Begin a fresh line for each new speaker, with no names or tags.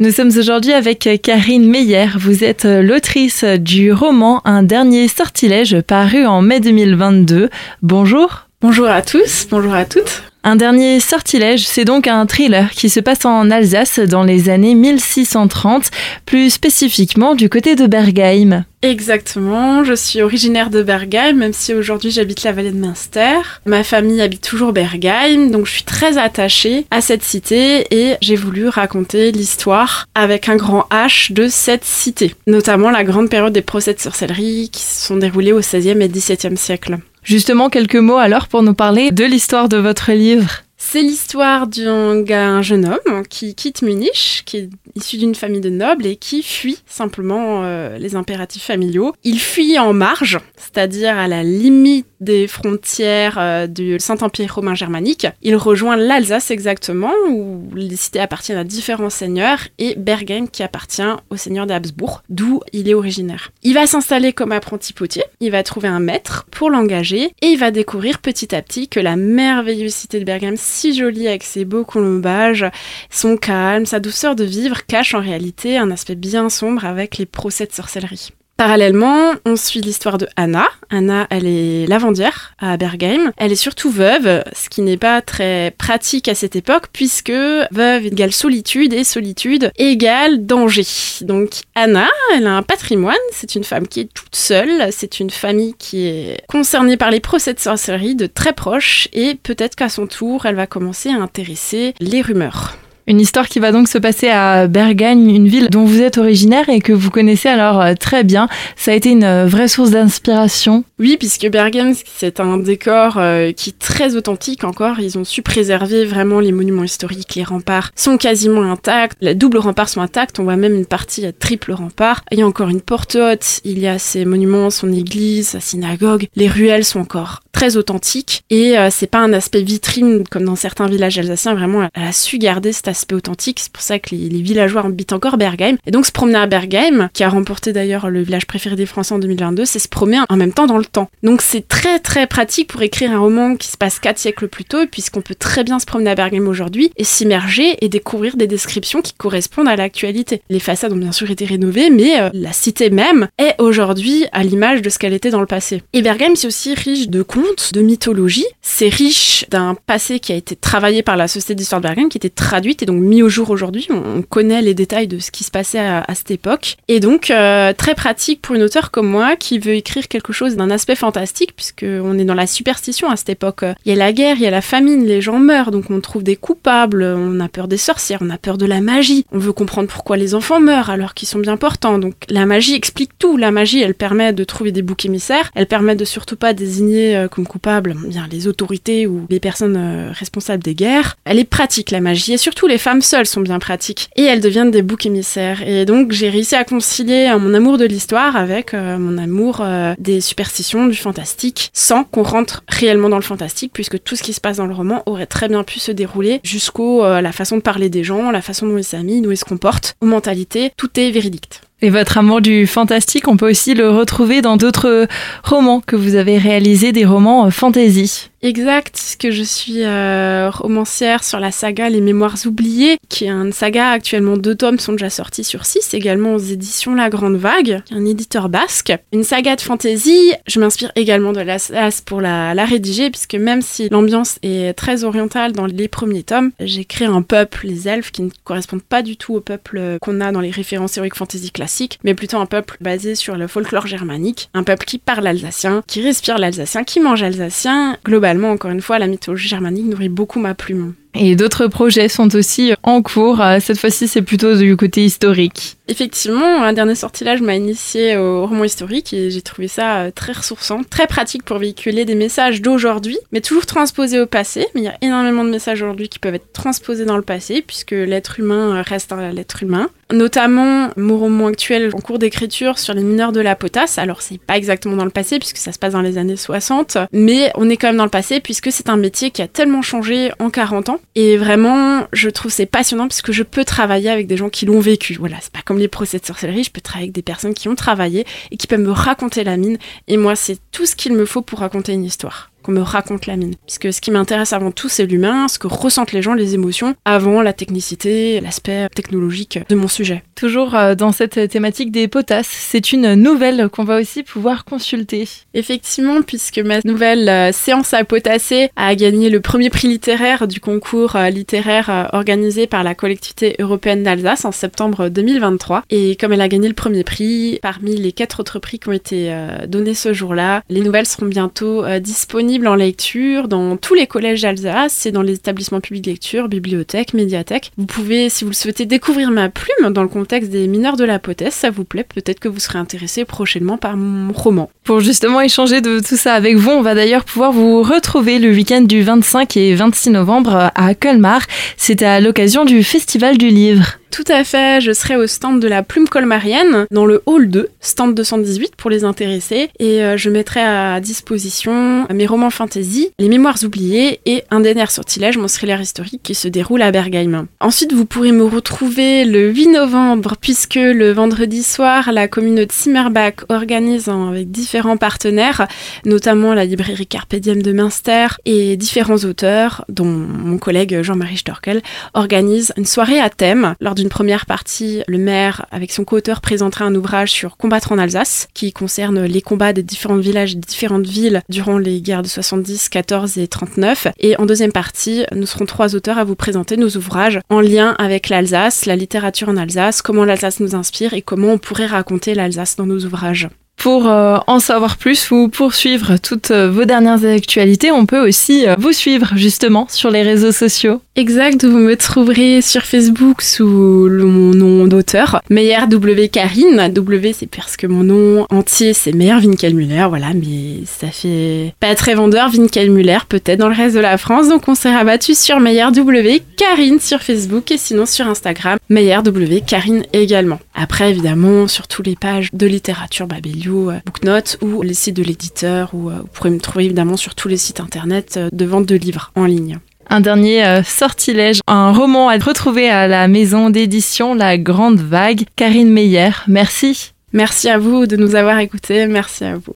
Nous sommes aujourd'hui avec Karine Meyer. Vous êtes l'autrice du roman Un dernier sortilège paru en mai 2022. Bonjour.
Bonjour à tous, bonjour à toutes.
Un dernier sortilège, c'est donc un thriller qui se passe en Alsace dans les années 1630, plus spécifiquement du côté de Bergheim.
Exactement, je suis originaire de Bergheim, même si aujourd'hui j'habite la vallée de Münster. Ma famille habite toujours Bergheim, donc je suis très attachée à cette cité et j'ai voulu raconter l'histoire avec un grand H de cette cité, notamment la grande période des procès de sorcellerie qui se sont déroulés au XVIe et XVIIe siècle.
Justement, quelques mots alors pour nous parler de l'histoire de votre livre.
C'est l'histoire d'un jeune homme qui quitte Munich, qui est issu d'une famille de nobles et qui fuit simplement euh, les impératifs familiaux. Il fuit en marge, c'est-à-dire à la limite des frontières euh, du Saint-Empire romain germanique. Il rejoint l'Alsace exactement, où les cités appartiennent à différents seigneurs, et Bergen qui appartient au seigneur d'Habsbourg, d'où il est originaire. Il va s'installer comme apprenti potier, il va trouver un maître pour l'engager, et il va découvrir petit à petit que la merveilleuse cité de Bergen, si jolie avec ses beaux colombages, son calme, sa douceur de vivre, cache en réalité un aspect bien sombre avec les procès de sorcellerie. Parallèlement, on suit l'histoire de Anna. Anna, elle est lavandière à Bergheim. Elle est surtout veuve, ce qui n'est pas très pratique à cette époque, puisque veuve égale solitude et solitude égale danger. Donc Anna, elle a un patrimoine, c'est une femme qui est toute seule, c'est une famille qui est concernée par les procès de sorcellerie de très proche, et peut-être qu'à son tour, elle va commencer à intéresser les rumeurs.
Une histoire qui va donc se passer à Bergagne, une ville dont vous êtes originaire et que vous connaissez alors euh, très bien. Ça a été une euh, vraie source d'inspiration.
Oui, puisque Bergen, c'est un décor euh, qui est très authentique encore. Ils ont su préserver vraiment les monuments historiques. Les remparts sont quasiment intacts. Les doubles remparts sont intacts. On voit même une partie à triple rempart. Il y a encore une porte haute. Il y a ses monuments, son église, sa synagogue. Les ruelles sont encore très authentiques. Et c'est pas un aspect vitrine comme dans certains villages alsaciens. Vraiment, elle a su garder cet aspect authentique. C'est pour ça que les, villageois habitent encore Bergheim. Et donc se promener à Bergheim, qui a remporté d'ailleurs le village préféré des Français en 2022, c'est se promener en même temps dans le temps. Donc c'est très très pratique pour écrire un roman qui se passe quatre siècles plus tôt, puisqu'on peut très bien se promener à Bergheim aujourd'hui et s'immerger et découvrir des descriptions qui correspondent à l'actualité. Les façades ont bien sûr été rénovées, mais euh, la cité même est aujourd'hui à l'image de ce qu'elle était dans le passé. Et Bergheim, c'est aussi riche de contes, de mythologie. C'est riche d'un passé qui a été travaillé par la Société d'histoire de Bergheim, qui était traduite et donc mis au jour aujourd'hui. On connaît les détails de ce qui se passait à, cette époque. Et donc, euh, très pratique pour une auteure comme moi qui veut écrire quelque chose d'un aspect fantastique, puisqu'on est dans la superstition à cette époque. Il y a la guerre, il y a la famine, les gens meurent, donc on trouve des coupables, on a peur des sorcières, on a peur de la magie. On veut comprendre pourquoi les enfants meurent alors qu'ils sont bien portants. Donc la magie explique tout. La magie, elle permet de trouver des boucs émissaires, elle permet de surtout pas désigner euh, comme coupables bien les autorités ou les personnes euh, responsables des guerres. Elle est pratique la magie et surtout les femmes seules sont bien pratiques et elles deviennent des boucs émissaires. Et donc j'ai réussi à concilier euh, mon amour de l'histoire avec euh, mon amour des superstitions, du fantastique, sans qu'on rentre réellement dans le fantastique, puisque tout ce qui se passe dans le roman aurait très bien pu se dérouler jusqu'au la façon de parler des gens, la façon dont ils s'amusent, dont ils se comportent, aux mentalités, tout est véridique.
Et votre amour du fantastique, on peut aussi le retrouver dans d'autres romans que vous avez réalisés, des romans fantasy.
Exact, que je suis euh, romancière sur la saga Les Mémoires oubliées, qui est une saga actuellement deux tomes sont déjà sortis sur six, également aux éditions La Grande Vague, un éditeur basque. Une saga de fantasy, je m'inspire également de l'As pour la, la rédiger, puisque même si l'ambiance est très orientale dans les premiers tomes, j'ai créé un peuple, les elfes, qui ne correspondent pas du tout au peuple qu'on a dans les références heroic fantasy classiques, mais plutôt un peuple basé sur le folklore germanique, un peuple qui parle alsacien, qui respire l'alsacien, qui mange alsacien, globalement encore une fois, la mythologie germanique nourrit beaucoup ma plume.
Et d'autres projets sont aussi en cours. Euh, cette fois-ci, c'est plutôt du côté historique.
Effectivement, un dernier sortilège m'a initié au roman historique et j'ai trouvé ça euh, très ressourçant, très pratique pour véhiculer des messages d'aujourd'hui, mais toujours transposés au passé. Mais il y a énormément de messages aujourd'hui qui peuvent être transposés dans le passé, puisque l'être humain reste un l'être humain. Notamment, mon roman actuel en cours d'écriture sur les mineurs de la potasse. Alors, c'est pas exactement dans le passé, puisque ça se passe dans les années 60, mais on est quand même dans le passé, puisque c'est un métier qui a tellement changé en 40 ans. Et vraiment, je trouve c'est passionnant, puisque je peux travailler avec des gens qui l'ont vécu. Voilà, c'est pas comme les procès de sorcellerie, je peux travailler avec des personnes qui ont travaillé et qui peuvent me raconter la mine. Et moi, c'est tout ce qu'il me faut pour raconter une histoire. Qu'on me raconte la mine. Puisque ce qui m'intéresse avant tout, c'est l'humain, ce que ressentent les gens, les émotions, avant la technicité, l'aspect technologique de mon sujet.
Toujours euh, dans cette thématique des potasses, c'est une nouvelle qu'on va aussi pouvoir consulter.
Effectivement, puisque ma nouvelle euh, séance à potasser a gagné le premier prix littéraire du concours euh, littéraire organisé par la collectivité européenne d'Alsace en septembre 2023. Et comme elle a gagné le premier prix, parmi les quatre autres prix qui ont été donnés ce jour-là, les nouvelles seront bientôt disponibles en lecture dans tous les collèges d'Alsace et dans les établissements publics de lecture, bibliothèques, médiathèques. Vous pouvez, si vous le souhaitez, découvrir ma plume dans le contexte des mineurs de la potesse, ça vous plaît, peut-être que vous serez intéressé prochainement par mon roman.
Pour justement échanger de tout ça avec vous, on va d'ailleurs pouvoir vous retrouver le week-end du 25 et 26 novembre à Colmar. C'est à l'occasion du Festival du Livre.
Tout à fait, je serai au stand de la plume colmarienne dans le hall 2, stand 218 pour les intéressés, et euh, je mettrai à disposition mes romans fantasy, les mémoires oubliées et un dernier sortilège, mon thriller historique qui se déroule à Bergheim. Ensuite, vous pourrez me retrouver le 8 novembre puisque le vendredi soir, la commune de Simmerbach organise avec différents partenaires, notamment la librairie Carpe de Münster et différents auteurs, dont mon collègue Jean-Marie Storkel, organise une soirée à thème lors une première partie, le maire, avec son co-auteur, présentera un ouvrage sur Combattre en Alsace, qui concerne les combats des différents villages et des différentes villes durant les guerres de 70, 14 et 39. Et en deuxième partie, nous serons trois auteurs à vous présenter nos ouvrages en lien avec l'Alsace, la littérature en Alsace, comment l'Alsace nous inspire et comment on pourrait raconter l'Alsace dans nos ouvrages.
Pour euh, en savoir plus ou poursuivre toutes euh, vos dernières actualités, on peut aussi euh, vous suivre justement sur les réseaux sociaux.
Exact, vous me trouverez sur Facebook sous mon nom d'auteur, Meyer W. Karine. W, c'est parce que mon nom entier, c'est Meyer Winkelmüller, voilà, mais ça fait pas très vendeur, Winkelmüller, peut-être dans le reste de la France. Donc on s'est rabattu sur Meyer W. Karine sur Facebook et sinon sur Instagram, Meyer W. Karine également. Après, évidemment, sur toutes les pages de littérature Babelio, euh, Booknote ou les sites de l'éditeur, ou euh, vous pourrez me trouver évidemment sur tous les sites internet euh, de vente de livres en ligne.
Un dernier euh, sortilège, un roman à retrouver à la maison d'édition La Grande Vague. Karine Meyer, merci.
Merci à vous de nous avoir écoutés, merci à vous.